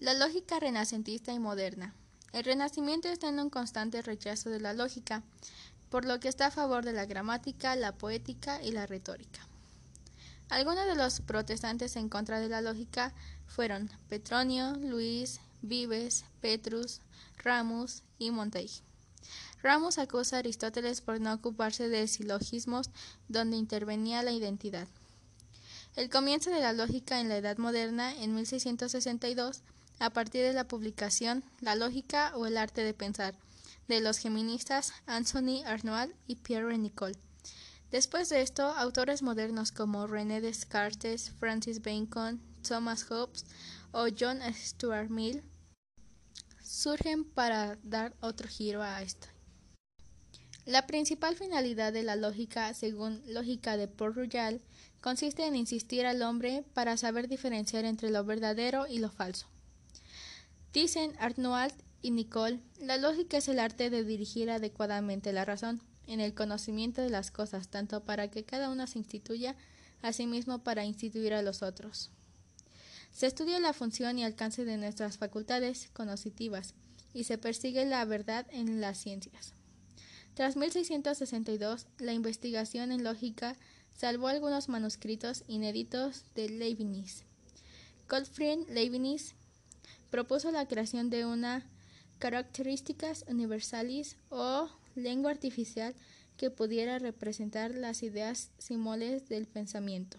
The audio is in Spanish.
La lógica renacentista y moderna. El renacimiento está en un constante rechazo de la lógica, por lo que está a favor de la gramática, la poética y la retórica. Algunos de los protestantes en contra de la lógica fueron Petronio, Luis, Vives, Petrus, Ramus y Montaigne. Ramus acusa a Aristóteles por no ocuparse de silogismos donde intervenía la identidad. El comienzo de la lógica en la Edad Moderna, en 1662, a partir de la publicación La lógica o el arte de pensar de los geministas Anthony Arnold y Pierre Nicole. Después de esto, autores modernos como René Descartes, Francis Bacon, Thomas Hobbes o John Stuart Mill surgen para dar otro giro a esto. La principal finalidad de la lógica, según lógica de Port Royal, consiste en insistir al hombre para saber diferenciar entre lo verdadero y lo falso. Dicen Arnold y Nicole, la lógica es el arte de dirigir adecuadamente la razón en el conocimiento de las cosas, tanto para que cada una se instituya a sí mismo para instituir a los otros. Se estudia la función y alcance de nuestras facultades cognitivas y se persigue la verdad en las ciencias. Tras 1662, la investigación en lógica salvó algunos manuscritos inéditos de Leibniz. Gottfried Leibniz propuso la creación de una características universalis o lengua artificial que pudiera representar las ideas símbolos del pensamiento.